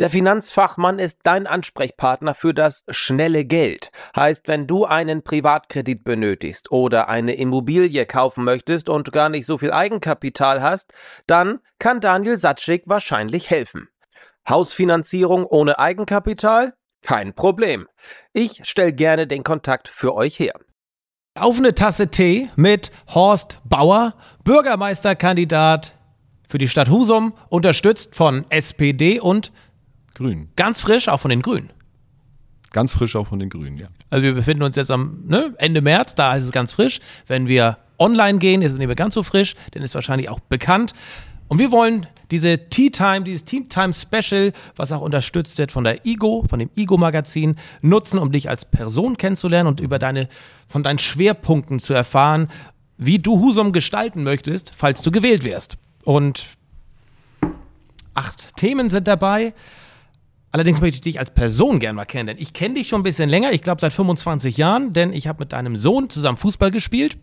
Der Finanzfachmann ist dein Ansprechpartner für das schnelle Geld. Heißt, wenn du einen Privatkredit benötigst oder eine Immobilie kaufen möchtest und gar nicht so viel Eigenkapital hast, dann kann Daniel Satschik wahrscheinlich helfen. Hausfinanzierung ohne Eigenkapital? Kein Problem. Ich stelle gerne den Kontakt für euch her. Auf eine Tasse Tee mit Horst Bauer, Bürgermeisterkandidat für die Stadt Husum, unterstützt von SPD und Grün. ganz frisch auch von den Grünen. Ganz frisch auch von den Grünen, ja. Also wir befinden uns jetzt am ne, Ende März, da ist es ganz frisch. Wenn wir online gehen, ist es nicht mehr ganz so frisch, denn ist wahrscheinlich auch bekannt. Und wir wollen diese Tea Time, dieses Tea Time Special, was auch unterstützt wird von der IGO, von dem IGO Magazin, nutzen, um dich als Person kennenzulernen und über deine, von deinen Schwerpunkten zu erfahren, wie du Husum gestalten möchtest, falls du gewählt wirst. Und acht Themen sind dabei. Allerdings möchte ich dich als Person gerne mal kennen, denn ich kenne dich schon ein bisschen länger, ich glaube seit 25 Jahren, denn ich habe mit deinem Sohn zusammen Fußball gespielt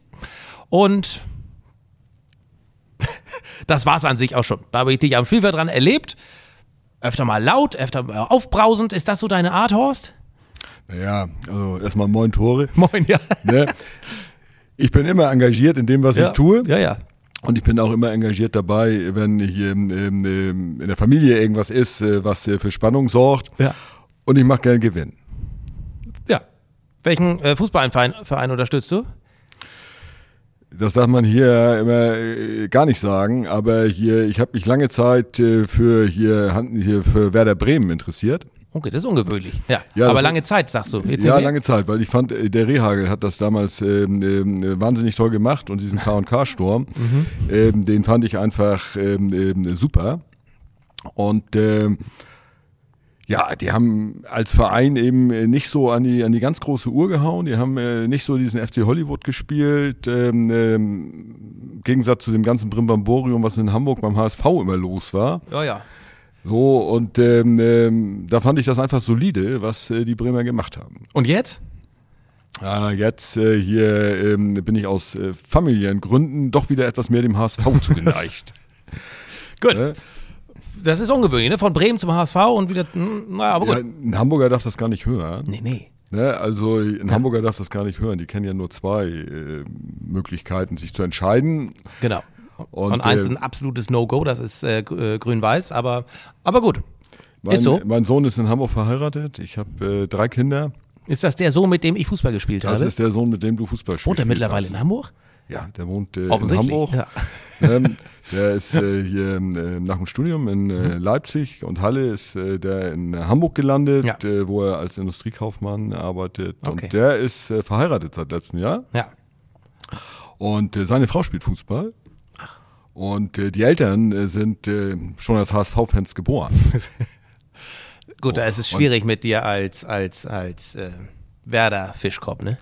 und das war es an sich auch schon. Da habe ich dich am Spielfeld dran erlebt. Öfter mal laut, öfter mal aufbrausend. Ist das so deine Art, Horst? Naja, also erstmal moin Tore. Moin, ja. Ne? Ich bin immer engagiert in dem, was ja. ich tue. Ja, ja. Und ich bin auch immer engagiert dabei, wenn hier ähm, ähm, in der Familie irgendwas ist, äh, was für Spannung sorgt. Ja. Und ich mache gerne Gewinn. Ja. Welchen äh, Fußballverein Verein unterstützt du? Das darf man hier immer äh, gar nicht sagen, aber hier, ich habe mich lange Zeit für hier, hier für Werder Bremen interessiert. Okay, das ist ungewöhnlich. Ja, Ja, aber lange Zeit, sagst du. Jetzt Ja, lange Zeit, weil ich fand, äh, der Rehagel hat das damals ähm, ähm, wahnsinnig toll gemacht und diesen K&K-Sturm, ähm, den fand ich einfach ähm, ähm, super. Und ähm, ja, die haben als Verein eben äh, nicht so an die, an die ganz große Uhr gehauen. Die haben äh, nicht so diesen FC Hollywood gespielt. Ähm, ähm, Im Gegensatz zu dem ganzen Brimbamborium, was in Hamburg beim HSV immer los war. Ja, ja. So, und ähm, ähm, da fand ich das einfach solide, was äh, die Bremer gemacht haben. Und jetzt? Ah, jetzt äh, hier ähm, bin ich aus äh, familiären Gründen doch wieder etwas mehr dem HSV zugeneigt. Gut. Ne? Das ist ungewöhnlich, ne? Von Bremen zum HSV und wieder. hm, Na, aber ja, gut. ein Hamburger darf das gar nicht hören. Nee, nee. Ne? Also ein Hamburger darf das gar nicht hören. Die kennen ja nur zwei äh, Möglichkeiten, sich zu entscheiden. Genau. Und, Und, eins äh, ist ein absolutes No-Go, das ist äh, äh, grün-weiß, aber, aber gut. Mein, ist so. mein Sohn ist in Hamburg verheiratet. Ich habe äh, drei Kinder. Ist das der Sohn, mit dem ich Fußball gespielt Das habe? ist der Sohn, mit dem du Fußball spielst. Wohnt er mittlerweile in Hamburg? Ja, der wohnt äh, in Hamburg. ja. Ähm, der ist äh, hier äh, nach dem Studium in Mhm. äh, Leipzig und Halle ist äh, der in Hamburg gelandet, Ja. wo er als Industriekaufmann arbeitet. Okay. Und der ist verheiratet seit letztem Jahr. Ja. Und seine Frau spielt Fußball. Und äh, die Eltern äh, sind äh, schon als HSV-Fans geboren. Gut, da ist es schwierig mit dir als, als, als äh, Werder Fischkopf, ne?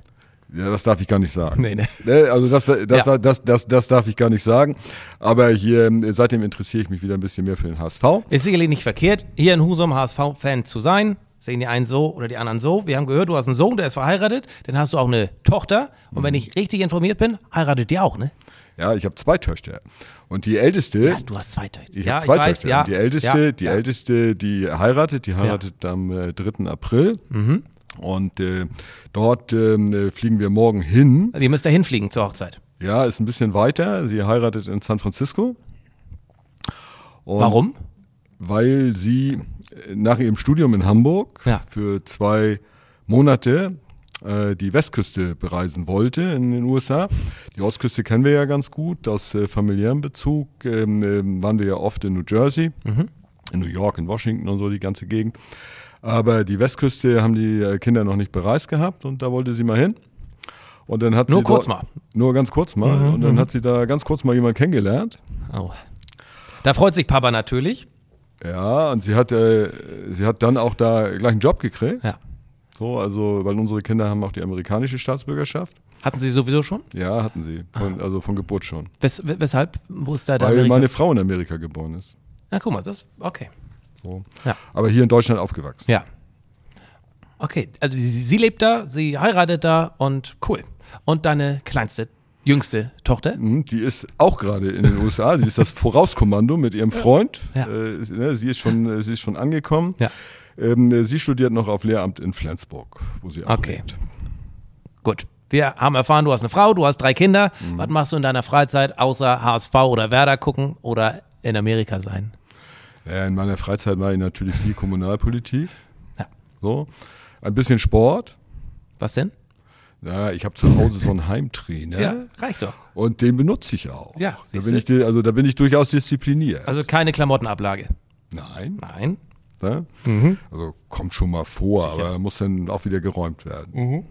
Ja, das darf ich gar nicht sagen. Nee, ne. Ne, Also das, das, Ja. das, das, das darf ich gar nicht sagen. Aber hier äh, seitdem interessiere ich mich wieder ein bisschen mehr für den HSV. Ist sicherlich nicht verkehrt, hier in Husum HSV-Fan zu sein. Sehen die einen so oder die anderen so. Wir haben gehört, du hast einen Sohn, der ist verheiratet. Dann hast du auch eine Tochter. Und wenn ich richtig informiert bin, heiratet die auch, ne? Ja, ich habe zwei Töchter. Und die älteste, Ja, du hast zwei Töchter. ich ja, habe zwei ich weiß, Töchter. ja. Und die älteste, ja, die ja. älteste, die heiratet, die heiratet am äh, 3. April. Mhm. Und äh, dort äh, fliegen wir morgen hin. Die müsst da hinfliegen zur Hochzeit. Ja, ist ein bisschen weiter. Sie heiratet in San Francisco. Und Warum? Weil sie äh, nach ihrem Studium in Hamburg Ja. für zwei Monate äh, die Westküste bereisen wollte in den USA. Die Ostküste kennen wir ja ganz gut aus äh, familiärem Bezug. Ähm, ähm, waren wir ja oft in New Jersey, Mhm. in New York, in Washington und so die ganze Gegend. Aber die Westküste haben die äh, Kinder noch nicht bereist gehabt und da wollte sie mal hin. Und dann hat Nur sie kurz dort- mal. Nur ganz kurz mal. und dann hat sie da ganz kurz mal jemanden kennengelernt. Oh. Da freut sich Papa natürlich. Ja, und sie hat, äh, sie hat dann auch da gleich einen Job gekriegt. Ja. So, also, weil unsere Kinder haben auch die amerikanische Staatsbürgerschaft. Hatten Sie sowieso schon? Ja, hatten sie. Von, also von Geburt schon. Wes weshalb? Wo ist da der Weil Amerika? meine Frau in Amerika geboren ist. Na, guck mal, das, okay. So. Ja. Aber hier in Deutschland aufgewachsen. Ja. Okay, also sie, sie lebt da, sie heiratet da und cool. Und deine kleinste, jüngste Tochter? Mhm, Die ist auch gerade in den USA. Sie ist das Vorauskommando mit ihrem Freund. Ja. Äh, ne, sie, ist schon, sie ist schon angekommen. Ja. Ähm, äh, sie studiert noch auf Lehramt in Flensburg, wo sie auch Okay. lebt. Gut. Wir haben erfahren, du hast eine Frau, du hast drei Kinder. Mhm. Was machst du in deiner Freizeit außer HSV oder Werder gucken oder in Amerika sein? Ja, in meiner Freizeit mache ich natürlich viel Kommunalpolitik. Ja. So. Ein bisschen Sport. Was denn? Ja, ich habe zu Hause so einen Heimtrainer. reicht doch. Und den benutze ich auch. Ja, da bin ich, also da bin ich durchaus diszipliniert. Also keine Klamottenablage. Nein. Nein. Ne? Mhm. Also kommt schon mal vor, aber muss dann auch wieder geräumt werden. Mhm.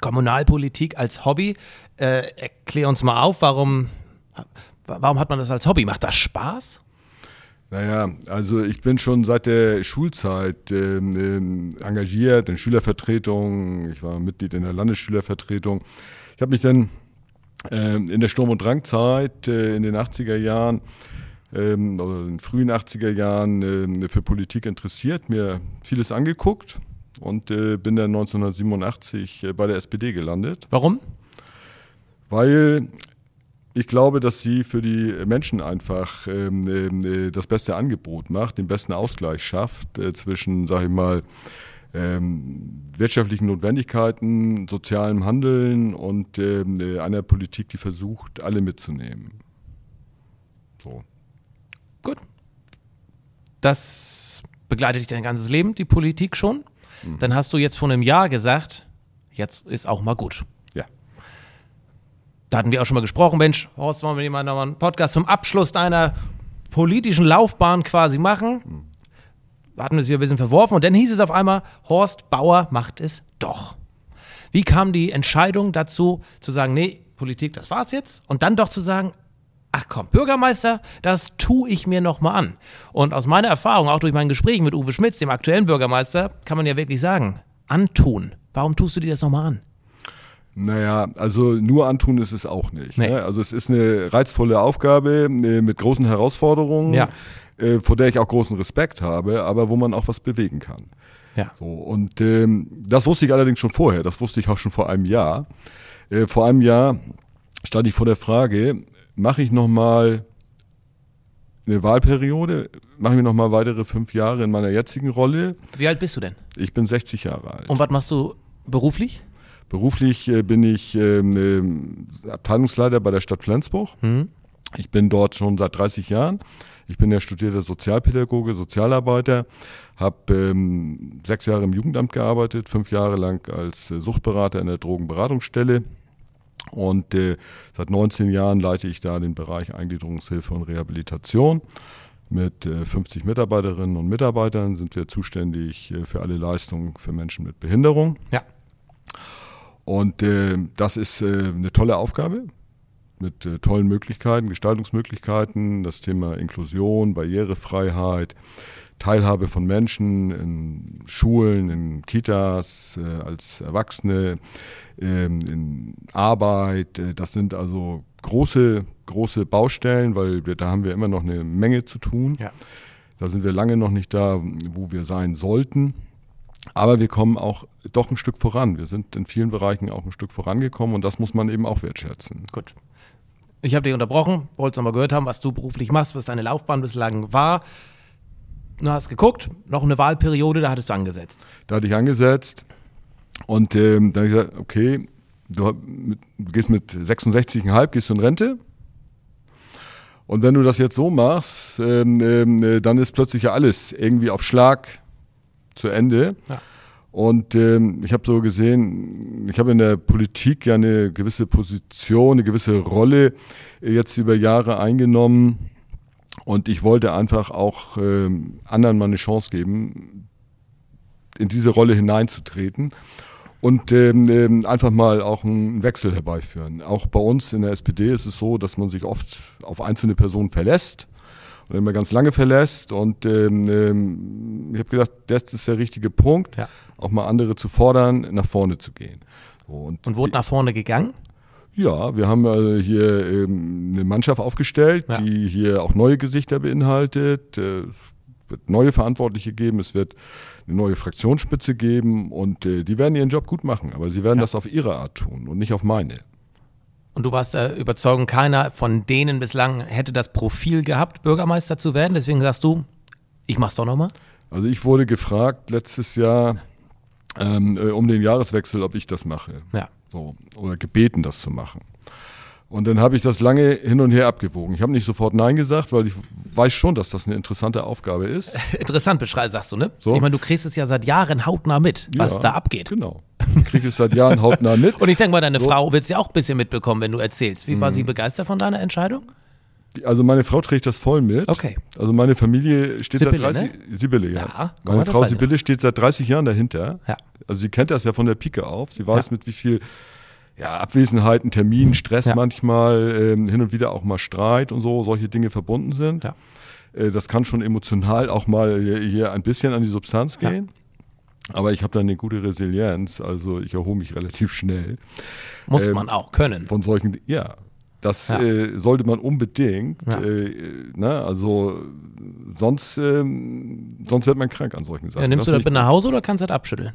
Kommunalpolitik als Hobby. Äh, erklär uns mal auf, warum, warum hat man das als Hobby? Macht das Spaß? Naja, also ich bin schon seit der Schulzeit ähm, ähm, engagiert in Schülervertretungen. Ich war Mitglied in der Landesschülervertretung. Ich habe mich dann ähm, in der Sturm- und Drangzeit äh, in den 80er Jahren ähm, oder in den frühen 80er Jahren ähm, für Politik interessiert, mir vieles angeguckt und äh, bin dann 1987 äh, bei der SPD gelandet. Warum? Weil ich glaube, dass sie für die Menschen einfach ähm, ähm, äh, das beste Angebot macht, den besten Ausgleich schafft äh, zwischen, sage ich mal, ähm, wirtschaftlichen Notwendigkeiten, sozialem Handeln und ähm, äh, einer Politik, die versucht, alle mitzunehmen. So. Gut. Das begleitet dich dein ganzes Leben, die Politik schon. Dann hast du jetzt vor einem Jahr gesagt, jetzt ist auch mal gut. Ja. Da hatten wir auch schon mal gesprochen, Mensch, Horst, wollen wir mal noch mal einen Podcast zum Abschluss deiner politischen Laufbahn quasi machen? Da hatten wir es wieder ein bisschen verworfen und dann hieß es auf einmal, Horst Bauer macht es doch. Wie kam die Entscheidung dazu, zu sagen, nee, Politik, das war's jetzt? Und dann doch zu sagen, ach komm, Bürgermeister, das tue ich mir nochmal an. Und aus meiner Erfahrung, auch durch mein Gespräch mit Uwe Schmitz, dem aktuellen Bürgermeister, kann man ja wirklich sagen, antun. Warum tust du dir das nochmal an? Naja, also nur antun ist es auch nicht. Nee. Ne? Also es ist eine reizvolle Aufgabe äh, mit großen Herausforderungen, Ja. äh, vor der ich auch großen Respekt habe, aber wo man auch was bewegen kann. Ja. So, und ähm, das wusste ich allerdings schon vorher, das wusste ich auch schon vor einem Jahr. Äh, vor einem Jahr stand ich vor der Frage, mache ich nochmal eine Wahlperiode, mache ich mir nochmal weitere fünf Jahre in meiner jetzigen Rolle. Wie alt bist du denn? Ich bin 60 Jahre alt. Und was machst du beruflich? Beruflich äh, bin ich ähm, ähm, Abteilungsleiter bei der Stadt Flensburg. Ich bin dort schon seit 30 Jahren. Ich bin ja studierter Sozialpädagoge, Sozialarbeiter, habe ähm, sechs Jahre im Jugendamt gearbeitet, fünf Jahre lang als äh, Suchtberater in der Drogenberatungsstelle und äh, seit 19 Jahren leite ich da den Bereich Eingliederungshilfe und Rehabilitation. Mit äh, 50 Mitarbeiterinnen und Mitarbeitern sind wir zuständig äh, für alle Leistungen für Menschen mit Behinderung. Ja. Und äh, das ist äh, eine tolle Aufgabe mit äh, tollen Möglichkeiten, Gestaltungsmöglichkeiten, das Thema Inklusion, Barrierefreiheit, Teilhabe von Menschen in Schulen, in Kitas, äh, als Erwachsene, in Arbeit. Äh, das sind also große, große Baustellen, weil wir, da haben wir immer noch eine Menge zu tun. Ja. Da sind wir lange noch nicht da, wo wir sein sollten. Aber wir kommen auch doch ein Stück voran. Wir sind in vielen Bereichen auch ein Stück vorangekommen und das muss man eben auch wertschätzen. Gut. Ich habe dich unterbrochen, wolltest noch mal gehört haben, was du beruflich machst, was deine Laufbahn bislang war. Du hast geguckt, noch eine Wahlperiode, da hattest du angesetzt. Da hatte ich angesetzt und ähm, dann habe ich gesagt, okay, du, du gehst mit 66,5 gehst du in Rente. Und wenn du das jetzt so machst, ähm, ähm, äh, dann ist plötzlich ja alles irgendwie auf Schlag zu Ende. Ja. Und ähm, ich habe so gesehen, ich habe in der Politik ja eine gewisse Position, eine gewisse Rolle jetzt über Jahre eingenommen. Und ich wollte einfach auch ähm, anderen mal eine Chance geben, in diese Rolle hineinzutreten und ähm, ähm, einfach mal auch einen Wechsel herbeiführen. Auch bei uns in der SPD ist es so, dass man sich oft auf einzelne Personen verlässt und immer ganz lange verlässt. Und ähm, ähm, ich habe gedacht, das ist der richtige Punkt, Ja. auch mal andere zu fordern, nach vorne zu gehen. So, und Und wurde nach vorne gegangen? ja, wir haben äh, hier ähm, eine Mannschaft aufgestellt, Ja. die hier auch neue Gesichter beinhaltet. Äh, wird neue Verantwortliche geben, es wird eine neue Fraktionsspitze geben und äh, die werden ihren Job gut machen, aber sie werden Ja. das auf ihre Art tun und nicht auf meine. Und du warst der Überzeugung, keiner von denen bislang hätte das Profil gehabt, Bürgermeister zu werden. Deswegen sagst du, ich mach's doch nochmal. Also ich wurde gefragt letztes Jahr ähm, äh, um den Jahreswechsel, ob ich das mache. Ja. So, oder gebeten, das zu machen. Und dann habe ich das lange hin und her abgewogen. Ich habe nicht sofort Nein gesagt, weil ich weiß schon, dass das eine interessante Aufgabe ist. Interessant beschreibst, sagst du, ne? So. Ich meine, du kriegst es ja seit Jahren hautnah mit, was Ja, da abgeht. Genau. Ich kriege es seit Jahren hautnah mit. Und ich denke mal, deine So. Mhm. Frau wird es ja auch ein bisschen mitbekommen, wenn du erzählst. Wie war sie begeistert von deiner Entscheidung? Also meine Frau trägt das voll mit. Okay. Also meine Familie steht Sibylle, seit 30 Sibylle, ja. Ja, meine Frau Sibylle steht seit 30 Jahren dahinter. Ja. Also sie kennt das ja von der Pike auf. Sie weiß Ja. mit wie viel ja, Abwesenheiten, Terminen, Stress Ja. manchmal, ähm, hin und wieder auch mal Streit und so, solche Dinge verbunden sind. Ja. Äh, das kann schon emotional auch mal hier, ein bisschen an die Substanz Ja. gehen. Aber ich habe dann eine gute Resilienz, also ich erhole mich relativ schnell Muss Ähm, man auch können. von solchen, ja, das Ja. Äh, sollte man unbedingt, Ja. äh, ne, also sonst, ähm, sonst wird man krank an solchen Sachen. Ja, nimmst Das du das mit nach Hause oder kannst du das abschütteln?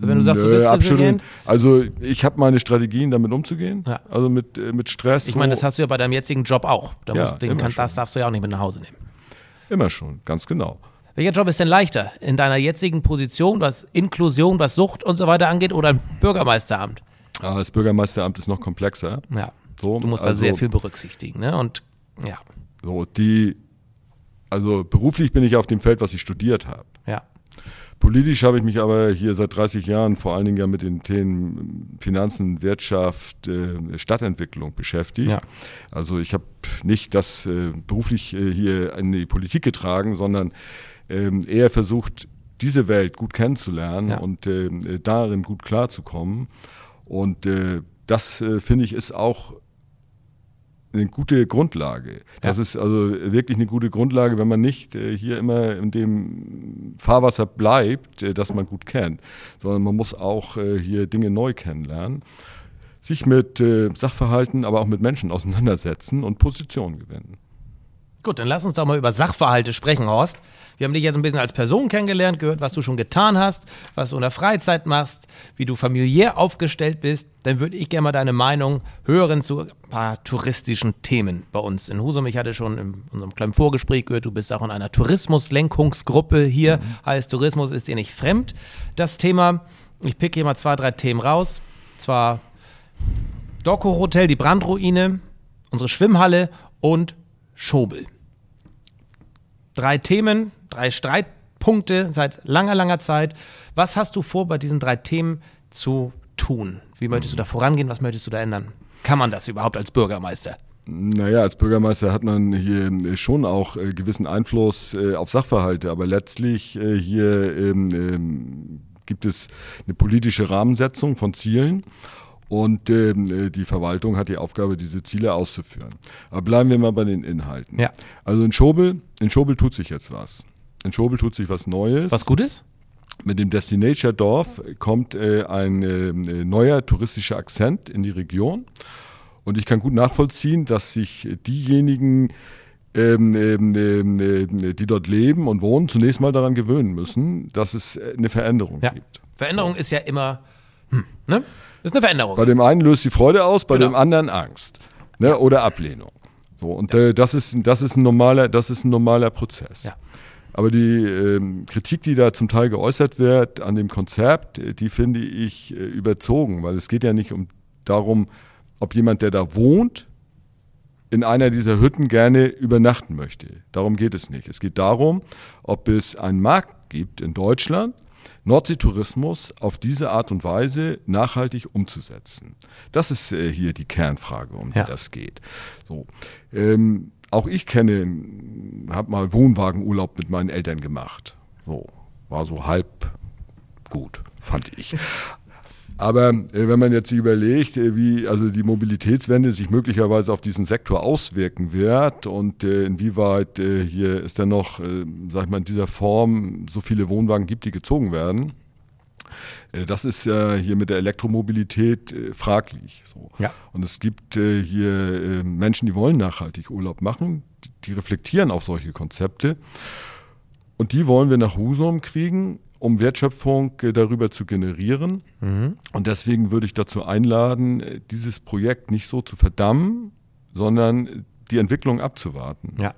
Wenn du sagst, du bist abschütteln. resilient. Also ich habe meine Strategien, damit umzugehen. Ja. Also mit, äh, mit Stress. Ich meine, das hast du ja bei deinem jetzigen Job auch. Da Ja, musst, den kann, das darfst du ja auch nicht mit nach Hause nehmen. immer schon, ganz genau. Welcher Job ist denn leichter? In deiner jetzigen Position, was Inklusion, was Sucht und so weiter angeht, oder ein Bürgermeisteramt? Aber das Bürgermeisteramt ist noch komplexer. Ja. So, Du musst also, da sehr viel berücksichtigen. Ne? Und ja, So, die, also beruflich bin ich auf dem Feld, was ich studiert habe. ja. Politisch habe ich mich aber hier seit 30 Jahren vor allen Dingen ja mit den Themen Finanzen, Wirtschaft, äh, Stadtentwicklung beschäftigt. Ja. Also ich habe nicht das äh, beruflich äh, hier in die Politik getragen, sondern ähm, eher versucht, diese Welt gut kennenzulernen Ja. und äh, darin gut klarzukommen. Und äh, das, äh, finde ich, ist auch eine gute Grundlage. Das Ja. ist also wirklich eine gute Grundlage, wenn man nicht äh, hier immer in dem Fahrwasser bleibt, äh, das man gut kennt, sondern man muss auch äh, hier Dinge neu kennenlernen, sich mit äh, Sachverhalten, aber auch mit Menschen auseinandersetzen und Positionen gewinnen. Gut, dann lass uns doch mal über Sachverhalte sprechen, Horst. Wir haben dich jetzt ein bisschen als Person kennengelernt, gehört, was du schon getan hast, was du in der Freizeit machst, wie du familiär aufgestellt bist. Dann würde ich gerne mal deine Meinung hören zu ein paar touristischen Themen bei uns in Husum. Ich hatte schon in unserem kleinen Vorgespräch gehört, du bist auch in einer Tourismuslenkungsgruppe hier. Heißt, Tourismus ist dir nicht fremd. Das Thema, ich pick hier mal zwei, drei Themen raus. Zwar Doco Hotel, die Brandruine, unsere Schwimmhalle und Schobel. Drei Themen, drei Streitpunkte seit langer, langer Zeit. Was hast du vor, bei diesen drei Themen zu tun? Wie möchtest du da vorangehen? Was möchtest du da ändern? Kann man das überhaupt als Bürgermeister? Naja, als Bürgermeister hat man hier äh, schon auch äh, gewissen Einfluss äh, auf Sachverhalte, aber letztlich hier ähm, ähm, gibt es eine politische Rahmensetzung von Zielen. Und ähm, äh, die Verwaltung hat die Aufgabe, diese Ziele auszuführen. Aber bleiben wir mal bei den Inhalten. Ja. Also in Schobel, in Schobel tut sich jetzt was. In Schobel tut sich was Neues. Was Gutes? Mit dem Destination Dorf kommt äh, ein äh, neuer touristischer Akzent in die Region. Und ich kann gut nachvollziehen, dass sich diejenigen, ähm, ähm, ähm, die dort leben und wohnen, zunächst mal daran gewöhnen müssen, dass es eine Veränderung Ja. gibt. Veränderung ist ja immer, hm, ne? Ist eine Veränderung. Bei dem einen löst die Freude aus, bei Genau. dem anderen Angst ne? oder Ablehnung. So, und äh, das, ist, das, ist ein normaler, das ist ein normaler Prozess. Ja. Aber die ähm, Kritik, die da zum Teil geäußert wird an dem Konzept, die finde ich äh, überzogen, weil es geht ja nicht um darum, ob jemand, der da wohnt, in einer dieser Hütten gerne übernachten möchte. Darum geht es nicht. Es geht darum, ob es einen Markt gibt in Deutschland, Nordseetourismus auf diese Art und Weise nachhaltig umzusetzen. Das ist äh, hier die Kernfrage, um Ja. die das geht. So. Ähm, auch ich kenne, habe mal Wohnwagenurlaub mit meinen Eltern gemacht. So, war so halb gut, fand ich. Aber äh, wenn man jetzt überlegt, äh, wie also die Mobilitätswende sich möglicherweise auf diesen Sektor auswirken wird und äh, inwieweit äh, hier es dann noch, äh, sag ich mal, in dieser Form so viele Wohnwagen gibt, die gezogen werden, das ist ja hier mit der Elektromobilität äh, fraglich. So. Ja. Und es gibt äh, hier äh, Menschen, die wollen nachhaltig Urlaub machen, die, reflektieren auf solche Konzepte. Und die wollen wir nach Husum kriegen, um Wertschöpfung äh, darüber zu generieren. Und deswegen würde ich dazu einladen, äh, dieses Projekt nicht so zu verdammen, sondern die Entwicklung abzuwarten. Ja.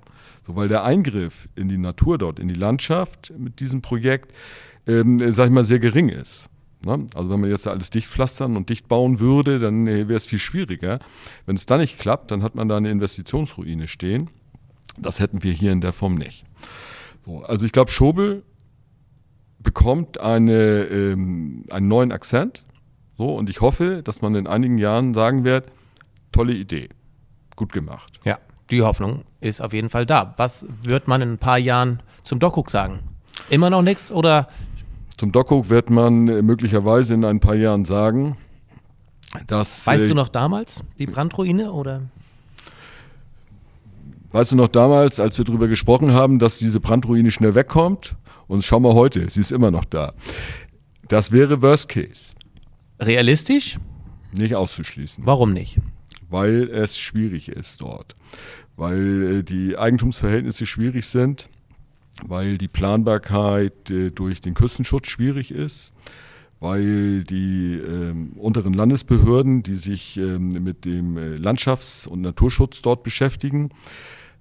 So, weil der Eingriff in die Natur dort, in die Landschaft mit diesem Projekt, ähm, äh, sag ich mal, sehr gering ist. Ne? Also wenn man jetzt da alles dicht pflastern und dicht bauen würde, dann äh, wäre es viel schwieriger. Wenn es dann nicht klappt, dann hat man da eine Investitionsruine stehen. Das hätten wir hier in der Form nicht. So, also ich glaube, Schobel bekommt eine, ähm, einen neuen Akzent. So, und ich hoffe, dass man in einigen Jahren sagen wird, tolle Idee, gut gemacht. Ja, die Hoffnung ist auf jeden Fall da. Was wird man in ein paar Jahren zum Dockhook sagen? Immer noch nichts oder Zum Dockhook wird man äh, möglicherweise in ein paar Jahren sagen, dass... weißt äh, du noch damals die Brandruine oder? Weißt du noch damals, als wir darüber gesprochen haben, dass diese Brandruine schnell wegkommt? Und schau mal heute, sie ist immer noch da. Das wäre Worst Case, Realistisch? nicht auszuschließen, Warum nicht? weil es schwierig ist dort, weil äh, die Eigentumsverhältnisse schwierig sind, weil die Planbarkeit äh, durch den Küstenschutz schwierig ist, weil die ähm, unteren Landesbehörden, die sich ähm, mit dem äh, Landschafts- und Naturschutz dort beschäftigen,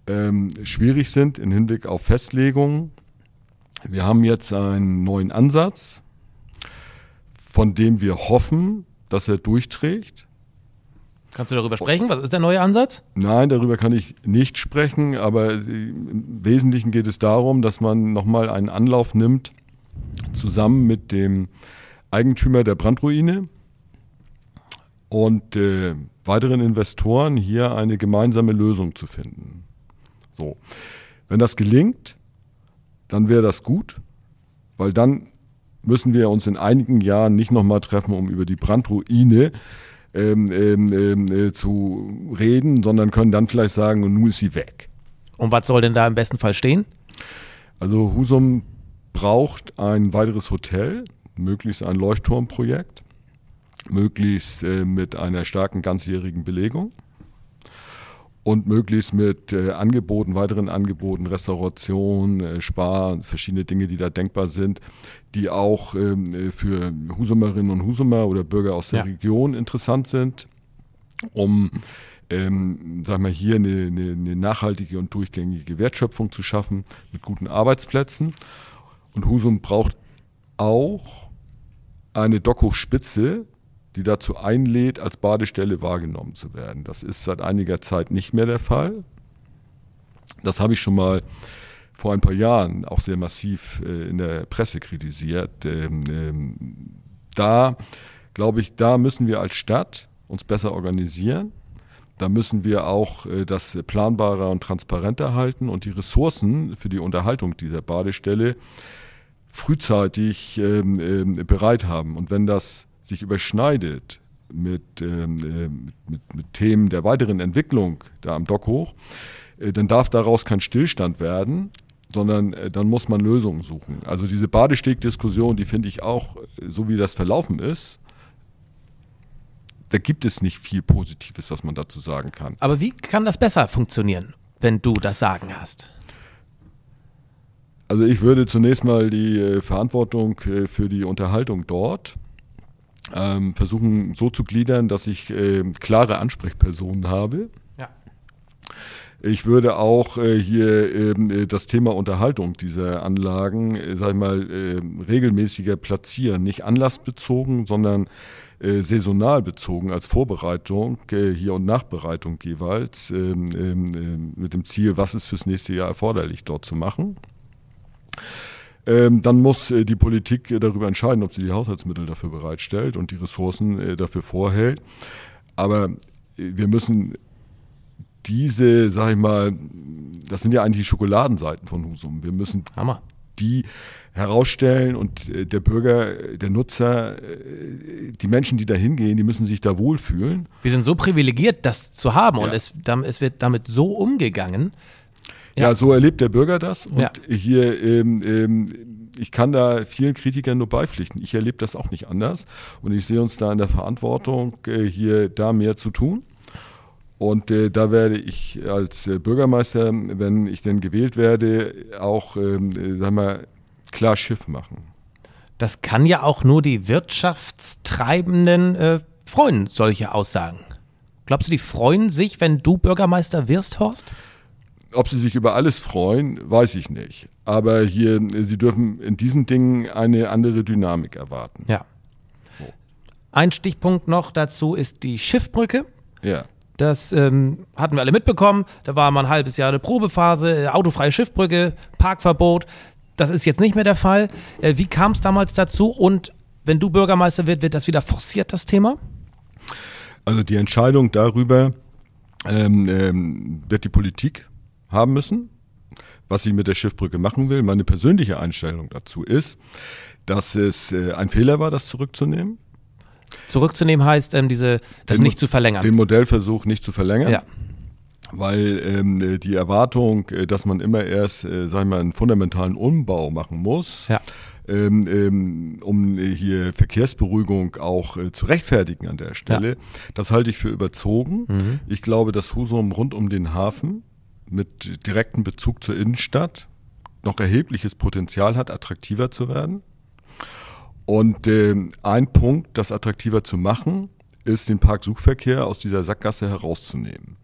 ähm, schwierig sind im Hinblick auf Festlegungen. Wir haben jetzt einen neuen Ansatz, von dem wir hoffen, dass er durchträgt. Kannst du darüber sprechen? Was ist der neue Ansatz? Nein, darüber kann ich nicht sprechen, aber äh, im Wesentlichen geht es darum, dass man nochmal einen Anlauf nimmt, zusammen mit dem Eigentümer der Brandruine und äh, weiteren Investoren hier eine gemeinsame Lösung zu finden. So. Wenn das gelingt, dann wäre das gut, weil dann müssen wir uns in einigen Jahren nicht nochmal treffen, um über die Brandruine ähm, ähm, ähm, äh, zu reden, sondern können dann vielleicht sagen, und nun ist sie weg. Und was soll denn da im besten Fall stehen? Also Husum braucht ein weiteres Hotel, möglichst ein Leuchtturmprojekt, möglichst äh, mit einer starken ganzjährigen Belegung und möglichst mit äh, Angeboten, weiteren Angeboten, Restauration, äh, Spar, verschiedene Dinge, die da denkbar sind, die auch ähm, äh, für Husumerinnen und Husumer oder Bürger aus der Ja. Region interessant sind, um ähm, sag mal, hier eine, eine, eine nachhaltige und durchgängige Wertschöpfung zu schaffen mit guten Arbeitsplätzen. Und Husum braucht auch eine Dockhochspitze, die dazu einlädt, als Badestelle wahrgenommen zu werden. Das ist seit einiger Zeit nicht mehr der Fall. Das habe ich schon mal vor ein paar Jahren auch sehr massiv äh, in der Presse kritisiert. Ähm, ähm, da, glaube ich, da müssen wir als Stadt uns besser organisieren. Da müssen wir auch äh, das planbarer und transparenter halten und die Ressourcen für die Unterhaltung dieser Badestelle frühzeitig ähm, bereit haben. Und wenn das sich überschneidet mit, ähm, äh, mit, mit, Themen der weiteren Entwicklung da am Dock hoch, äh, dann darf daraus kein Stillstand werden, sondern äh, dann muss man Lösungen suchen. Also diese Badesteg-Diskussion, die finde ich auch, äh, so wie das verlaufen ist, da gibt es nicht viel Positives, was man dazu sagen kann. Aber wie kann das besser funktionieren, wenn du das Sagen hast? Also ich würde zunächst mal die äh, Verantwortung für die Unterhaltung dort ähm, versuchen so zu gliedern, dass ich äh, klare Ansprechpersonen habe. Ja. Ich würde auch äh, hier ähm, äh, das Thema Unterhaltung dieser Anlagen, äh, sag ich mal, äh, regelmäßiger platzieren. Nicht anlassbezogen, sondern äh, saisonal bezogen als Vorbereitung äh, hier und Nachbereitung jeweils ähm, ähm, ähm, mit dem Ziel, was ist fürs nächste Jahr erforderlich dort zu machen. Ähm, dann muss äh, die Politik äh, darüber entscheiden, ob sie die Haushaltsmittel dafür bereitstellt und die Ressourcen äh, dafür vorhält. Aber äh, wir müssen diese, sag ich mal, das sind ja eigentlich die Schokoladenseiten von Husum. Wir müssen Hammer. die herausstellen und äh, der Bürger, der Nutzer, äh, die Menschen, die da hingehen, die müssen sich da wohlfühlen. Wir sind so privilegiert, das zu haben Ja. und es, es wird damit so umgegangen. Ja, so erlebt der Bürger das. Und hier, ähm, ähm, ich kann da vielen Kritikern nur beipflichten. Ich erlebe das auch nicht anders. Und ich sehe uns da in der Verantwortung, äh, hier da mehr zu tun. Und äh, da werde ich als äh, Bürgermeister, wenn ich denn gewählt werde, auch, ähm, äh, sag mal, klar Schiff machen. Das kann ja auch nur die Wirtschaftstreibenden äh, freuen, solche Aussagen. Glaubst du, die freuen sich, wenn du Bürgermeister wirst, Horst? Ob sie sich über alles freuen, weiß ich nicht. Aber hier, sie dürfen in diesen Dingen eine andere Dynamik erwarten. Ja. Ein Stichpunkt noch dazu ist die Schiffbrücke. Ja. Das ähm, hatten wir alle mitbekommen. Da war mal ein halbes Jahr eine Probephase, äh, autofreie Schiffbrücke, Parkverbot. Das ist jetzt nicht mehr der Fall. Äh, wie kam es damals dazu? Und wenn du Bürgermeister wird, wird das wieder forciert, das Thema? Also die Entscheidung darüber ähm, ähm, wird die Politik haben müssen, was sie mit der Schiffbrücke machen will. Meine persönliche Einstellung dazu ist, dass es äh, ein Fehler war, das zurückzunehmen. Zurückzunehmen heißt, ähm, diese, das Den nicht zu verlängern. Den Modellversuch nicht zu verlängern. ja. Weil ähm, äh, die Erwartung, äh, dass man immer erst, äh, sag ich mal, einen fundamentalen Umbau machen muss, Ja. ähm, ähm, um hier Verkehrsberuhigung auch äh, zu rechtfertigen an der Stelle, das halte ich für überzogen. Mhm. Ich glaube, dass Husum rund um den Hafen mit direktem Bezug zur Innenstadt noch erhebliches Potenzial hat, attraktiver zu werden. Und ähm, ein Punkt, das attraktiver zu machen, ist den Parksuchverkehr aus dieser Sackgasse herauszunehmen.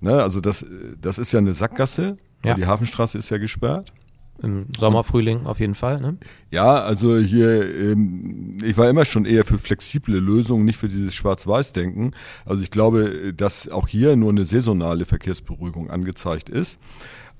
Ne, also das, äh, das ist ja eine Sackgasse, Ja. die Hafenstraße ist ja gesperrt. Im Sommer, Frühling auf jeden Fall. Ne? Ja, also hier, ähm, ich war immer schon eher für flexible Lösungen, nicht für dieses Schwarz-Weiß-Denken. Also ich glaube, dass auch hier nur eine saisonale Verkehrsberuhigung angezeigt ist.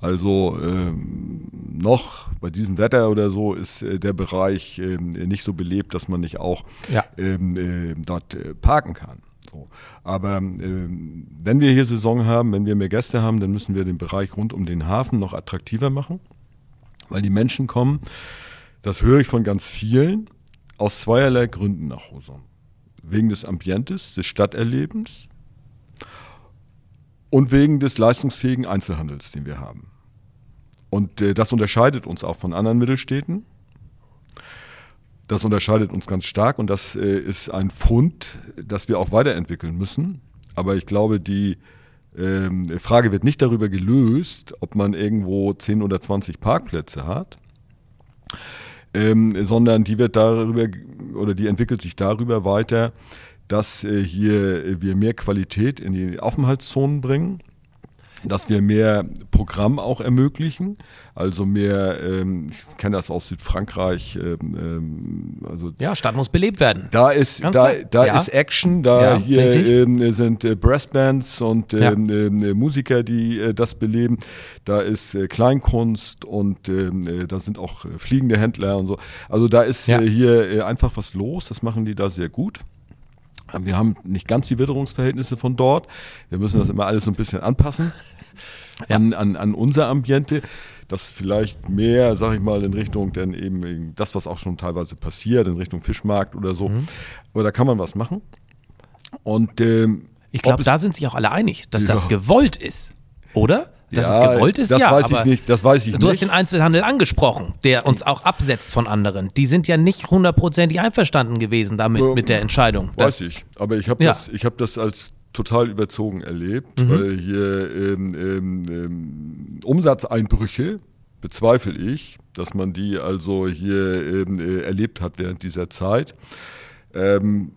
Also ähm, noch bei diesem Wetter oder so ist äh, der Bereich ähm, nicht so belebt, dass man nicht auch Ja. ähm, äh, dort äh, parken kann. So. Aber ähm, wenn wir hier Saison haben, wenn wir mehr Gäste haben, dann müssen wir den Bereich rund um den Hafen noch attraktiver machen, weil die Menschen kommen, das höre ich von ganz vielen, aus zweierlei Gründen nach Husum. Wegen des Ambientes, des Stadterlebens und wegen des leistungsfähigen Einzelhandels, den wir haben. Und äh, das unterscheidet uns auch von anderen Mittelstädten. Das unterscheidet uns ganz stark und das äh, ist ein Fund, das wir auch weiterentwickeln müssen. Aber ich glaube, die ähm, Frage wird nicht darüber gelöst, ob man irgendwo 10 oder 20 Parkplätze hat, ähm, sondern die wird darüber oder die entwickelt sich darüber weiter, dass äh, hier äh, wir mehr Qualität in die Aufenthaltszonen bringen, dass wir mehr Programm auch ermöglichen, also mehr, ähm, ich kenne das aus Südfrankreich, ähm, ähm, also Ja, Stadt muss belebt werden. da ist, Ganz da, klar. da Ja. ist Action, da Ja, hier ähm, sind äh, Brassbands und Ja. ähm, ähm, Musiker, die äh, das beleben. Da ist äh, Kleinkunst und äh, da sind auch äh, fliegende Händler und so. Also da ist äh, hier einfach was los. Das machen die da sehr gut. Wir haben nicht ganz die Witterungsverhältnisse von dort. Wir müssen das immer alles so ein bisschen anpassen an, an, an unser Ambiente. Das vielleicht mehr, sag ich mal, in Richtung denn eben das, was auch schon teilweise passiert, in Richtung Fischmarkt oder so. Mhm. Aber da kann man was machen. Und ähm, Ich glaube, da sind sich auch alle einig, dass das Ja. gewollt ist. Oder? Dass Ja, es gewollt ist, das ja. weiß ich nicht. Das weiß ich du hast nicht. den Einzelhandel angesprochen, der uns auch absetzt von anderen. Die sind ja nicht hundertprozentig einverstanden gewesen damit, Ähm, mit der Entscheidung. Weiß Das- ich, aber ich habe Ja. das, ich hab das als total überzogen erlebt, Mhm. weil hier ähm, ähm, ähm, Umsatzeinbrüche bezweifle ich, dass man die also hier ähm, äh, erlebt hat während dieser Zeit. Ähm,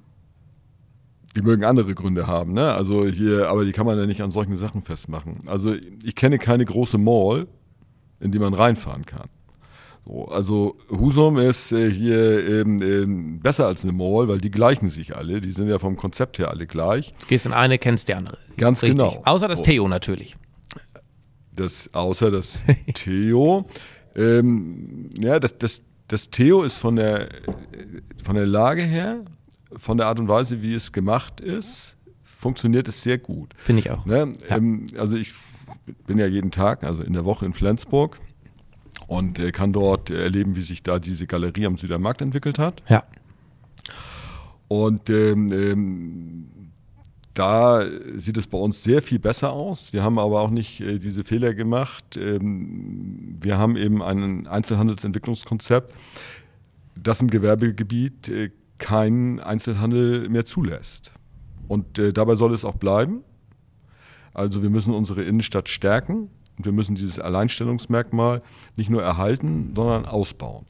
die mögen andere Gründe haben, ne? Also hier, aber die kann man ja nicht an solchen Sachen festmachen. Also ich kenne keine große Mall, in die man reinfahren kann. So, also Husum ist äh, hier ähm, ähm, besser als eine Mall, weil die gleichen sich alle. Die sind ja vom Konzept her alle gleich. Du gehst in eine, kennst die andere. Ganz Richtig. genau. Außer das So. Theo natürlich. Das, außer das Theo. Ähm, ja, das, das, das Theo ist von der, von der Lage her, von der Art und Weise, wie es gemacht ist, funktioniert es sehr gut. Finde ich auch. Ne? Ja. Ähm, also ich bin ja jeden Tag, also in der Woche in Flensburg. Und äh, kann dort erleben, wie sich da diese Galerie am Südermarkt entwickelt hat. Ja. Und ähm, ähm, da sieht es bei uns sehr viel besser aus. Wir haben aber auch nicht äh, diese Fehler gemacht. Ähm, wir haben eben ein Einzelhandelsentwicklungskonzept, das im Gewerbegebiet äh, keinen Einzelhandel mehr zulässt. Und äh, dabei soll es auch bleiben. Also wir müssen unsere Innenstadt stärken und wir müssen dieses Alleinstellungsmerkmal nicht nur erhalten, sondern ausbauen.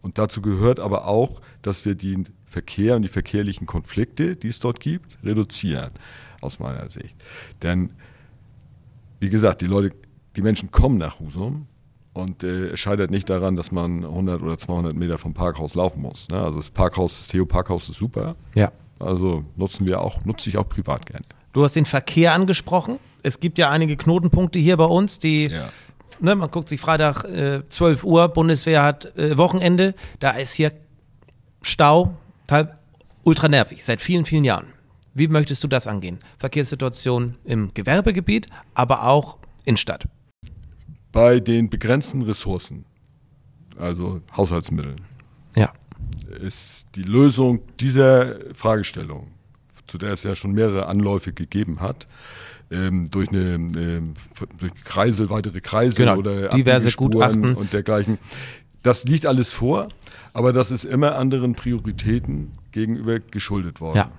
Und dazu gehört aber auch, dass wir den Verkehr und die verkehrlichen Konflikte, die es dort gibt, reduzieren, aus meiner Sicht. Denn, wie gesagt, die Leute, die Menschen kommen nach Husum und äh, es scheitert nicht daran, dass man 100 oder 200 Meter vom Parkhaus laufen muss. Ne? Also das Parkhaus, das Theo Parkhaus ist super. Ja. Also nutzen wir auch, nutze ich auch privat gerne. Du hast den Verkehr angesprochen. Es gibt ja einige Knotenpunkte hier bei uns, die Ja. ne, man guckt sich Freitag äh, 12 Uhr, Bundeswehr hat äh, Wochenende, da ist hier Stau, teil, ultra nervig, seit vielen, vielen Jahren. Wie möchtest du das angehen? Verkehrssituation im Gewerbegebiet, aber auch Innenstadt. Bei den begrenzten Ressourcen, also Haushaltsmitteln, Ja. ist die Lösung dieser Fragestellung, zu der es ja schon mehrere Anläufe gegeben hat, ähm, durch eine ähm, durch Kreisel, weitere Kreisel Genau, oder diverse Abbiegespuren Gutachten. und dergleichen. Das liegt alles vor, aber das ist immer anderen Prioritäten gegenüber geschuldet worden. Ja.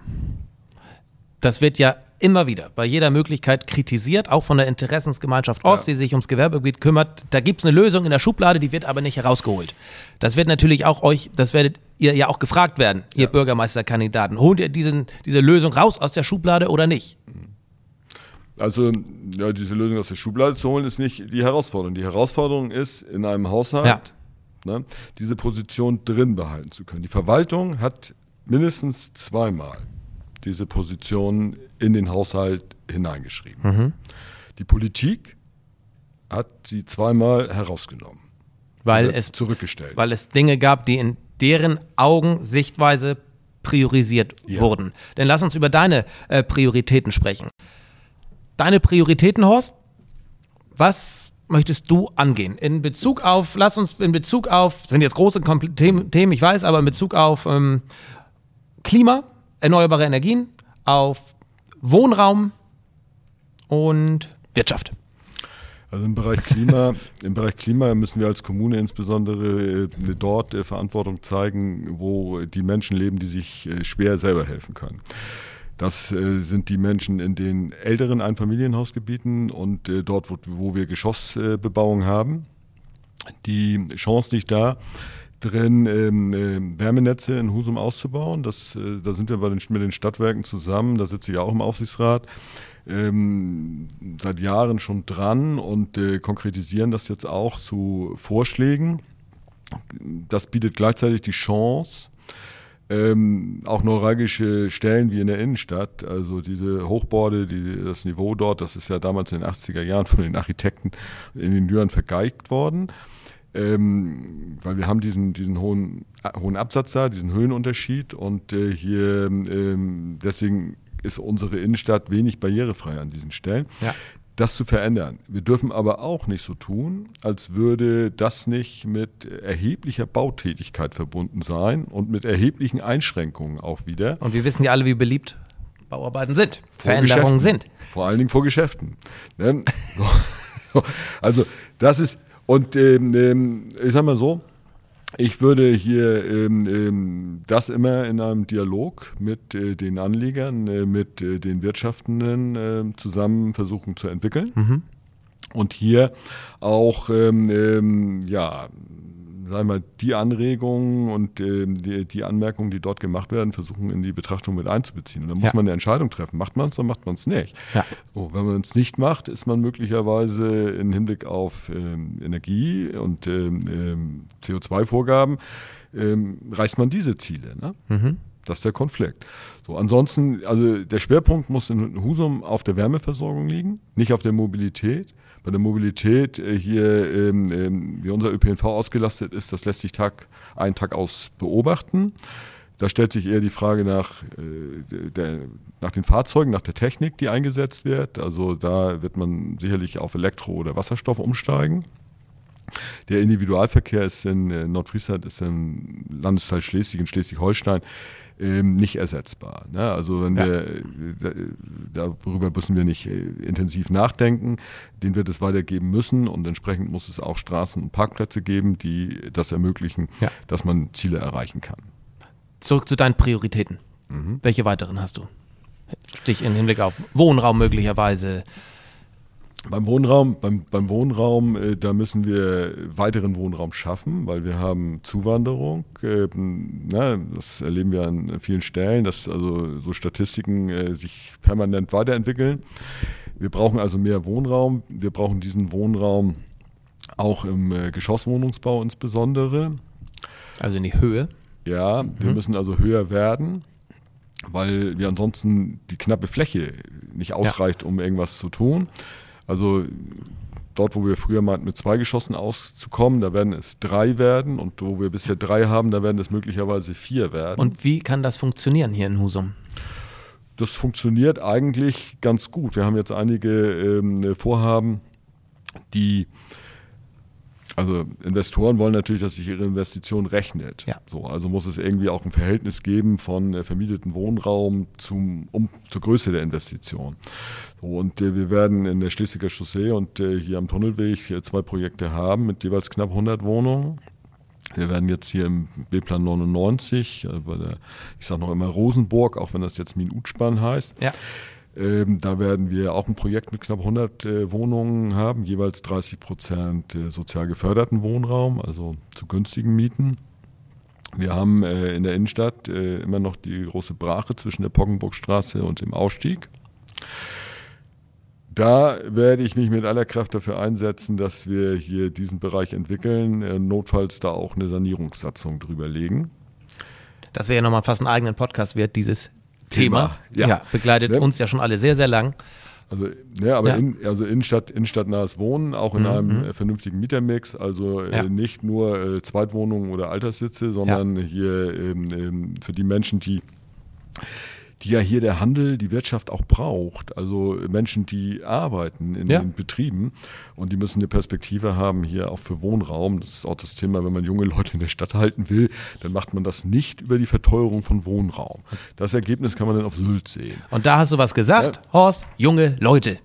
Das wird ja immer wieder bei jeder Möglichkeit kritisiert, auch von der Interessensgemeinschaft Ost, Ja. die sich ums Gewerbegebiet kümmert. Da gibt es eine Lösung in der Schublade, die wird aber nicht herausgeholt. Das wird natürlich auch euch, das werdet ihr ja auch gefragt werden, ihr Bürgermeisterkandidaten. Holt ihr diesen, diese Lösung raus aus der Schublade oder nicht? Also ja, diese Lösung aus der Schublade zu holen, ist nicht die Herausforderung. Die Herausforderung ist, in einem Haushalt ne, diese Position drin behalten zu können. Die Verwaltung hat mindestens zweimal diese Position in den Haushalt hineingeschrieben. Die Politik hat sie zweimal herausgenommen, Weil es, zurückgestellt. weil es Dinge gab, die in deren Augen Sichtweise priorisiert Ja. wurden. Denn lass uns über deine äh, Prioritäten sprechen. Deine Prioritäten, Horst, was möchtest du angehen? In Bezug auf, lass uns in Bezug auf, sind jetzt große Themen, ich weiß, aber in Bezug auf ähm, Klima, erneuerbare Energien, auf Wohnraum und Wirtschaft. Also im Bereich Klima, im Bereich Klima müssen wir als Kommune insbesondere äh, dort äh, Verantwortung zeigen, wo die Menschen leben, die sich äh, schwer selber helfen können. Das äh, sind die Menschen in den älteren Einfamilienhausgebieten und äh, dort, wo, wir Geschossbebauung haben. Die Chance liegt da, drin ähm, äh, Wärmenetze in Husum auszubauen. Das, äh, da sind wir bei den, mit den Stadtwerken zusammen, da sitze ich auch im Aufsichtsrat, ähm, seit Jahren schon dran und äh, konkretisieren das jetzt auch zu Vorschlägen. Das bietet gleichzeitig die Chance, ähm, auch neuralgische Stellen wie in der Innenstadt, also diese Hochborde, die, das Niveau dort, das ist ja damals in den 80er Jahren von den Architekten in den Ingenieuren vergeigt worden. Ähm, weil wir haben diesen, diesen hohen, äh, hohen Absatz da, diesen Höhenunterschied und äh, hier ähm, deswegen ist unsere Innenstadt wenig barrierefrei an diesen Stellen. Ja. Das zu verändern. Wir dürfen aber auch nicht so tun, als würde das nicht mit erheblicher Bautätigkeit verbunden sein und mit erheblichen Einschränkungen auch wieder. Und wir wissen ja alle, wie beliebt Bauarbeiten sind, Vor Veränderungen sind. Vor allen Dingen vor Geschäften. Ne? So. Also das ist, und ähm, ähm, ich sag mal so, ich würde hier ähm, ähm, das immer in einem Dialog mit äh, den Anlegern, äh, mit äh, den Wirtschaftenden äh, zusammen versuchen zu entwickeln. Und hier auch, ähm, ähm, ja, sagen wir, die Anregungen und ähm, die, die Anmerkungen, die dort gemacht werden, versuchen in die Betrachtung mit einzubeziehen. Und dann muss Ja. man eine Entscheidung treffen. Macht man es oder macht man es nicht? Ja. So, wenn man es nicht macht, ist man möglicherweise im Hinblick auf ähm, Energie und ähm, ähm, CO2-Vorgaben, ähm, reißt man diese Ziele. Ne? Das ist der Konflikt. So, ansonsten, also der Schwerpunkt muss in Husum auf der Wärmeversorgung liegen, nicht auf der Mobilität. Bei der Mobilität äh, hier, ähm, ähm, wie unser ÖPNV ausgelastet ist, das lässt sich Tag ein, Tag aus beobachten. Da stellt sich eher die Frage nach, äh, der, nach den Fahrzeugen, nach der Technik, die eingesetzt wird. Also da wird man sicherlich auf Elektro- oder Wasserstoff umsteigen. Der Individualverkehr ist in äh, Nordfriesland, ist im Landesteil Schleswig, in Schleswig-Holstein, ähm, nicht ersetzbar. Ne? Also wenn Ja. wir, äh, da, darüber müssen wir nicht äh, intensiv nachdenken. Den wird es weitergeben müssen und entsprechend muss es auch Straßen und Parkplätze geben, die das ermöglichen, Ja. dass man Ziele erreichen kann. Zurück zu deinen Prioritäten. Mhm. Welche weiteren hast du? Stich im Hinblick auf Wohnraum möglicherweise. Beim Wohnraum, beim, beim Wohnraum, äh, da müssen wir weiteren Wohnraum schaffen, weil wir haben Zuwanderung. Äh, na, das erleben wir an vielen Stellen, dass also so Statistiken äh, sich permanent weiterentwickeln. Wir brauchen also mehr Wohnraum. Wir brauchen diesen Wohnraum auch im äh, Geschosswohnungsbau insbesondere. Also in die Höhe. Ja, wir müssen also höher werden, weil wir ansonsten die knappe Fläche nicht ausreicht, um irgendwas zu tun. Also dort, wo wir früher meinten, mit zwei Geschossen auszukommen, da werden es drei werden und wo wir bisher drei haben, da werden es möglicherweise vier werden. Und wie kann das funktionieren hier in Husum? Das funktioniert eigentlich ganz gut. Wir haben jetzt einige ähm, Vorhaben, die also Investoren wollen natürlich, dass sich ihre Investition rechnet. Ja. So, also muss es irgendwie auch ein Verhältnis geben von äh, vermieteten Wohnraum zum, um, zur Größe der Investition. So, und äh, wir werden in der Schleswiger Chaussee und äh, hier am Tunnelweg äh, zwei Projekte haben mit jeweils knapp 100 Wohnungen. Wir werden jetzt hier im B-Plan 99, äh, bei der, ich sage noch immer Rosenburg, auch wenn das jetzt Min-Utspann heißt, Ja. Ähm, da werden wir auch ein Projekt mit knapp 100 äh, Wohnungen haben, jeweils 30 Prozent äh, sozial geförderten Wohnraum, also zu günstigen Mieten. Wir haben äh, in der Innenstadt äh, immer noch die große Brache zwischen der Poggenburgstraße und dem Ausstieg. Da werde ich mich mit aller Kraft dafür einsetzen, dass wir hier diesen Bereich entwickeln, äh, notfalls da auch eine Sanierungssatzung drüber legen. Das wäre ja nochmal fast einen eigenen Podcast wert, dieses Thema. Thema, ja. begleitet Ne? uns ja schon alle sehr, sehr lang. Also, ne, aber Ja. in, also Innenstadt, innenstadtnahes Wohnen, auch in einem äh, vernünftigen Mietermix, also Ja. äh, nicht nur äh, Zweitwohnungen oder Alterssitze, sondern hier ähm, ähm, für die Menschen, die die ja hier der Handel, die Wirtschaft auch braucht. Also Menschen, die arbeiten in Ja. den Betrieben und die müssen eine Perspektive haben hier auch für Wohnraum. Das ist auch das Thema, wenn man junge Leute in der Stadt halten will, dann macht man das nicht über die Verteuerung von Wohnraum. Das Ergebnis kann man dann auf Sylt sehen. Und da hast du was gesagt, Horst, junge Leute.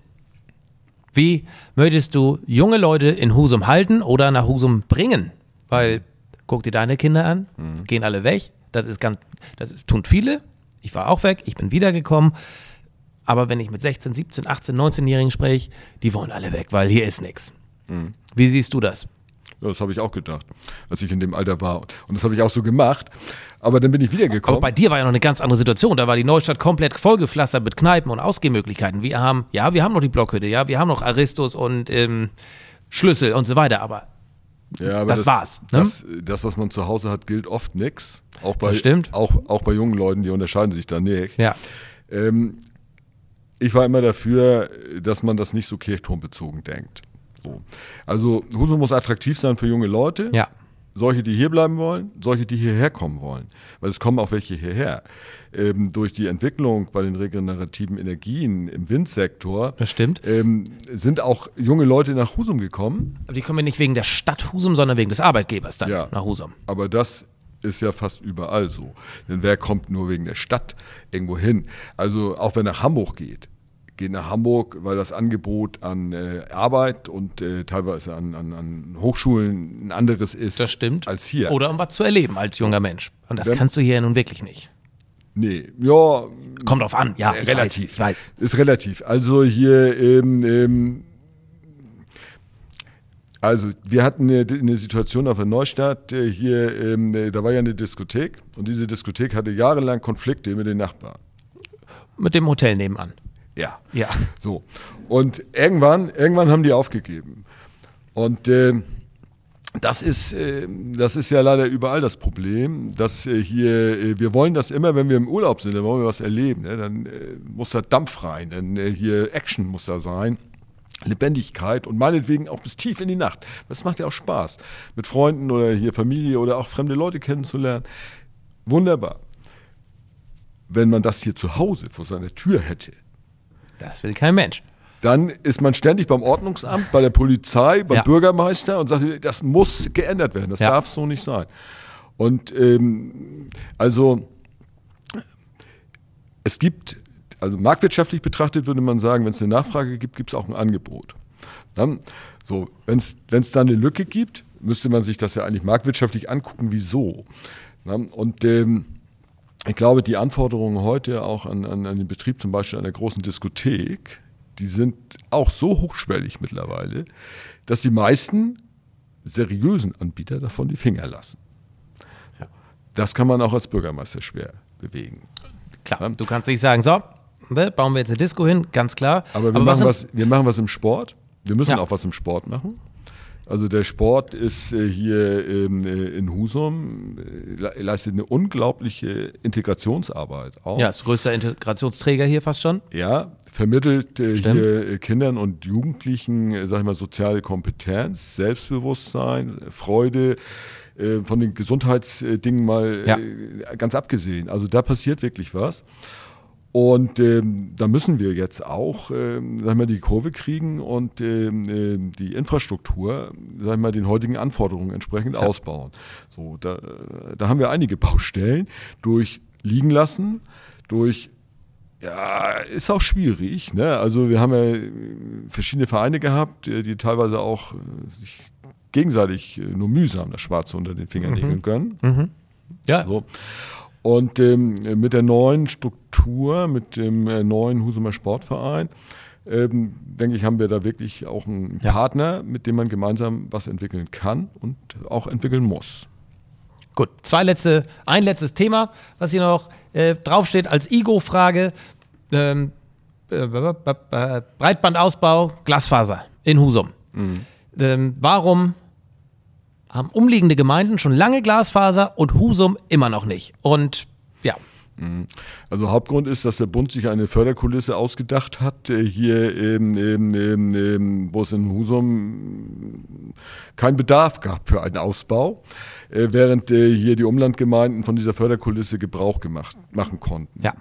Wie möchtest du junge Leute in Husum halten oder nach Husum bringen? Weil, guck dir deine Kinder an, gehen alle weg. Das ist ganz, das tun viele. Ich war auch weg, ich bin wiedergekommen. Aber wenn ich mit 16, 17, 18, 19-Jährigen spreche, die wollen alle weg, weil hier ist nichts. Wie siehst du das? Ja, das habe ich auch gedacht, als ich in dem Alter war. Und das habe ich auch so gemacht. Aber dann bin ich wiedergekommen. Aber bei dir war ja noch eine ganz andere Situation. Da war die Neustadt komplett vollgepflastert mit Kneipen und Ausgehmöglichkeiten. Wir haben, ja, wir haben noch die Blockhütte, ja, wir haben noch Aristus und ähm, Schlüssel und so weiter. Aber Ja, aber Das war's, ne? Das, das, was man zu Hause hat, gilt oft nix. Auch bei, Das stimmt. Auch, auch bei jungen Leuten, die unterscheiden sich da nicht. ja, Ähm, ich war immer dafür, dass man das nicht so kirchturmbezogen denkt. So. Also Husum muss attraktiv sein für junge Leute. ja. Solche, die hier bleiben wollen, solche, die hierher kommen wollen. Weil es kommen auch welche hierher. Ähm, durch die Entwicklung bei den regenerativen Energien im Windsektor Das stimmt. ähm, sind auch junge Leute nach Husum gekommen. Aber die kommen ja nicht wegen der Stadt Husum, sondern wegen des Arbeitgebers dann Ja. nach Husum. Aber das ist ja fast überall so. Denn wer kommt nur wegen der Stadt irgendwo hin? Also auch wer nach Hamburg geht, geht nach Hamburg, weil das Angebot an äh, Arbeit und äh, teilweise an, an, an Hochschulen ein anderes ist Das stimmt. als hier. Oder um was zu erleben als junger Mensch. Und das Wenn- kannst du hier ja nun wirklich nicht. Nee, ja, Kommt drauf an, ja. ich relativ. Weiß, ich weiß. Ist relativ. Also hier, ähm, ähm, also wir hatten eine, eine Situation auf der Neustadt, äh, hier, ähm, äh, da war ja eine Diskothek und diese Diskothek hatte jahrelang Konflikte mit den Nachbarn. Mit dem Hotel nebenan. Ja. Ja. So. Und irgendwann, irgendwann haben die aufgegeben. Und ähm, das ist, äh, das ist ja leider überall das Problem, dass äh, hier, äh, wir wollen das immer, wenn wir im Urlaub sind, dann wollen wir was erleben. Ne? Dann äh, muss da Dampf rein, dann äh, hier Action muss da sein. Lebendigkeit und meinetwegen auch bis tief in die Nacht. Das macht ja auch Spaß, mit Freunden oder hier Familie oder auch fremde Leute kennenzulernen. Wunderbar. Wenn man das hier zu Hause vor seiner Tür hätte, Das will kein Mensch. dann ist man ständig beim Ordnungsamt, bei der Polizei, beim Ja. Bürgermeister und sagt, das muss geändert werden, das Ja. darf so nicht sein. Und ähm, also es gibt, also marktwirtschaftlich betrachtet würde man sagen, wenn es eine Nachfrage gibt, gibt es auch ein Angebot. Dann, so, wenn es da eine Lücke gibt, müsste man sich das ja eigentlich marktwirtschaftlich angucken, wieso. Und ähm, ich glaube, die Anforderungen heute auch an, an, an den Betrieb zum Beispiel einer großen Diskothek, die sind auch so hochschwellig mittlerweile, dass die meisten seriösen Anbieter davon die Finger lassen. Das kann man auch als Bürgermeister schwer bewegen. Klar, du kannst nicht sagen, so, ne, bauen wir jetzt eine Disco hin, ganz klar. Aber wir, was machen, sind- was, wir machen was im Sport. Wir müssen Ja. auch was im Sport machen. Also der Sport ist äh, hier ähm, äh, in Husum, äh, le- leistet eine unglaubliche Integrationsarbeit auch. Ja, ist größter Integrationsträger hier fast schon. Ja, vermittelt Stimmt. hier Kindern und Jugendlichen, sag ich mal, soziale Kompetenz, Selbstbewusstsein, Freude, von den Gesundheitsdingen mal Ja. ganz abgesehen. Also da passiert wirklich was. Und ähm, da müssen wir jetzt auch, ähm, sag mal, die Kurve kriegen und ähm, ähm, die Infrastruktur, sag mal, den heutigen Anforderungen entsprechend ausbauen. So, da, äh, da haben wir einige Baustellen durch liegen lassen, durch ja, ist auch schwierig. Ne? Also wir haben ja äh, verschiedene Vereine gehabt, äh, die teilweise auch sich gegenseitig nur mühsam das Schwarze unter den Fingern nägeln können. Ja, So. Und ähm, mit der neuen Struktur, mit dem äh, neuen Husumer Sportverein, ähm, denke ich, haben wir da wirklich auch einen Ja. Partner, mit dem man gemeinsam was entwickeln kann und auch entwickeln muss. Gut, zwei letzte, ein letztes Thema, was hier noch äh, draufsteht als Igo-Frage. Ähm, äh, Breitbandausbau, Glasfaser in Husum. Ähm, warum haben umliegende Gemeinden schon lange Glasfaser und Husum immer noch nicht? Und ja, Also Hauptgrund ist, dass der Bund sich eine Förderkulisse ausgedacht hat, äh, hier, ähm, ähm, ähm, wo es in Husum keinen Bedarf gab für einen Ausbau, äh, während äh, hier die Umlandgemeinden von dieser Förderkulisse Gebrauch gemacht, machen konnten. Ja.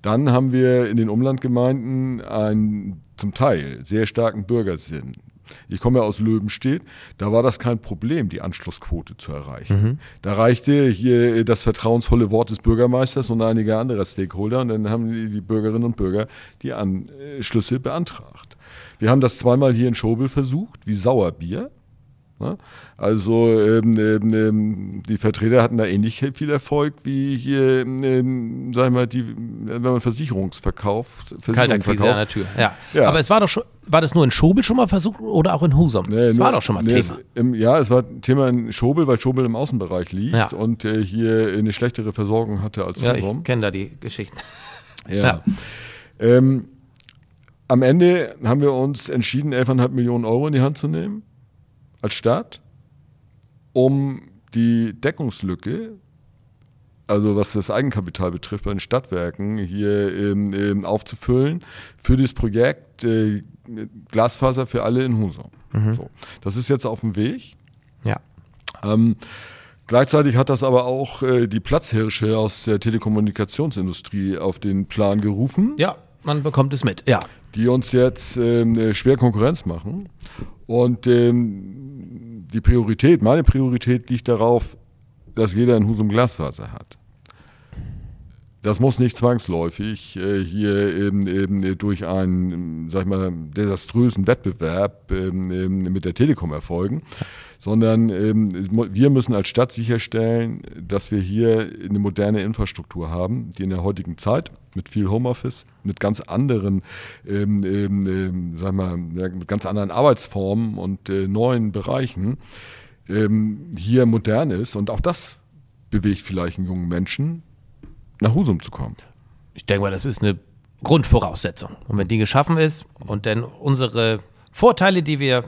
Dann haben wir in den Umlandgemeinden einen zum Teil sehr starken Bürgersinn. Ich komme ja aus Löwenstedt, da war das kein Problem, die Anschlussquote zu erreichen. Da reichte hier das vertrauensvolle Wort des Bürgermeisters und einiger anderer Stakeholder und dann haben die die Bürgerinnen und Bürger die Anschlüsse beantragt. Wir haben das zweimal hier in Schobel versucht, wie Sauerbier. Ne? Also ähm, ähm, ähm, die Vertreter hatten da ähnlich viel Erfolg wie hier, ähm, sag ich mal, die, wenn man Versicherungsverkauf, kalter Versicherungen Quise an der Tür. Ja. Ja. Aber es war doch schon, war das nur in Schobel schon mal versucht oder auch in Husum? Nee, nur- war doch schon mal nee, Thema. Es, im, ja, es war Thema in Schobel, weil Schobel im Außenbereich liegt Ja. und äh, hier eine schlechtere Versorgung hatte als Ja, Husum. ich kenne da die Geschichten. Ja. Ja. Ähm, am Ende haben wir uns entschieden, 11,5 Millionen Euro in die Hand zu nehmen als Stadt, um die Deckungslücke, also was das Eigenkapital betrifft bei den Stadtwerken, hier ähm, ähm, aufzufüllen für das Projekt äh, Glasfaser für alle in Husum. So. Das ist jetzt auf dem Weg. Ja. Ähm, gleichzeitig hat das aber auch äh, die Platzhirsche aus der Telekommunikationsindustrie auf den Plan gerufen, Ja, man bekommt es mit. Ja. Die uns jetzt ähm, äh, schwer Konkurrenz machen. Und ähm, die Priorität, meine Priorität liegt darauf, dass jeder in Husum Glasfaser hat. Das muss nicht zwangsläufig äh, hier eben, eben durch einen, ähm, sag ich mal, desaströsen Wettbewerb ähm, ähm, mit der Telekom erfolgen, sondern ähm, wir müssen als Stadt sicherstellen, dass wir hier eine moderne Infrastruktur haben, die in der heutigen Zeit mit viel Homeoffice, mit ganz anderen, ähm, ähm, ähm, sag mal, mit ganz anderen Arbeitsformen und äh, neuen Bereichen ähm, hier modern ist. Und auch das bewegt vielleicht einen jungen Menschen, nach Husum zu kommen. Ich denke mal, das ist eine Grundvoraussetzung. Und wenn die geschaffen ist und dann unsere Vorteile, die wir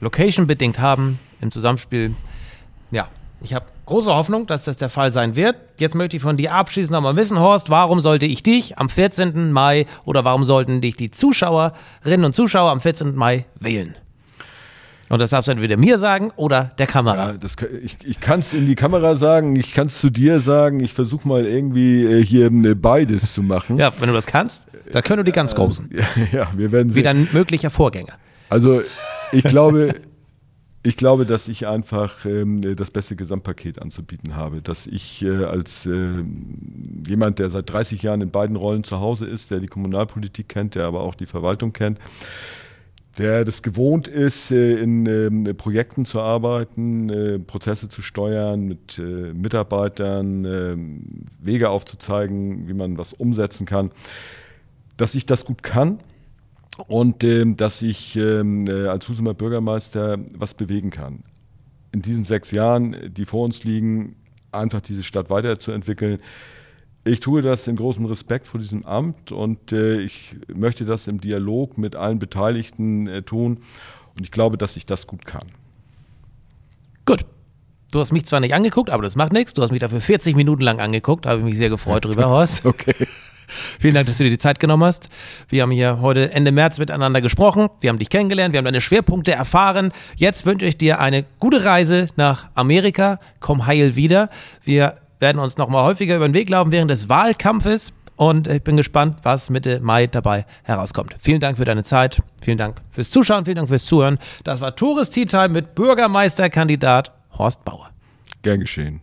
location-bedingt haben im Zusammenspiel, ja, ich habe große Hoffnung, dass das der Fall sein wird. Jetzt möchte ich von dir abschließend nochmal wissen, Horst, warum sollte ich dich am 14. Mai oder warum sollten dich die Zuschauerinnen und Zuschauer am 14. Mai wählen? Und das darfst du entweder mir sagen oder der Kamera. Ja, das ich ich kann es in die Kamera sagen, ich kann es zu dir sagen, ich versuche mal irgendwie äh, hier äh, beides zu machen. Ja, wenn du das kannst, da können du die ganz großen. Ja, wir werden Wie sehen. dein möglicher Vorgänger. Also ich glaube, ich glaube, dass ich einfach ähm, das beste Gesamtpaket anzubieten habe. Dass ich äh, als äh, jemand, der seit 30 Jahren in beiden Rollen zu Hause ist, der die Kommunalpolitik kennt, der aber auch die Verwaltung kennt, der das gewohnt ist, äh, in ähm, Projekten zu arbeiten, äh, Prozesse zu steuern, mit äh, Mitarbeitern ähm, Wege aufzuzeigen, wie man was umsetzen kann, dass ich das gut kann und ähm, dass ich als Husumer Bürgermeister was bewegen kann. In diesen sechs Jahren, die vor uns liegen, einfach diese Stadt weiterzuentwickeln. Ich tue das in großem Respekt vor diesem Amt und äh, ich möchte das im Dialog mit allen Beteiligten äh, tun. Und ich glaube, dass ich das gut kann. Gut. Du hast mich zwar nicht angeguckt, aber das macht nichts. Du hast mich dafür 40 Minuten lang angeguckt. Da habe ich mich sehr gefreut drüber, Horst. Okay. Vielen Dank, dass du dir die Zeit genommen hast. Wir haben hier heute Ende März miteinander gesprochen. Wir haben dich kennengelernt. Wir haben deine Schwerpunkte erfahren. Jetzt wünsche ich dir eine gute Reise nach Amerika. Komm heil wieder. Wir werden uns noch mal häufiger über den Weg laufen während des Wahlkampfes. Und ich bin gespannt, was Mitte Mai dabei herauskommt. Vielen Dank für deine Zeit. Vielen Dank fürs Zuschauen. Vielen Dank fürs Zuhören. Das war Tourist Tea Time mit Bürgermeisterkandidat Horst Bauer. Gern geschehen.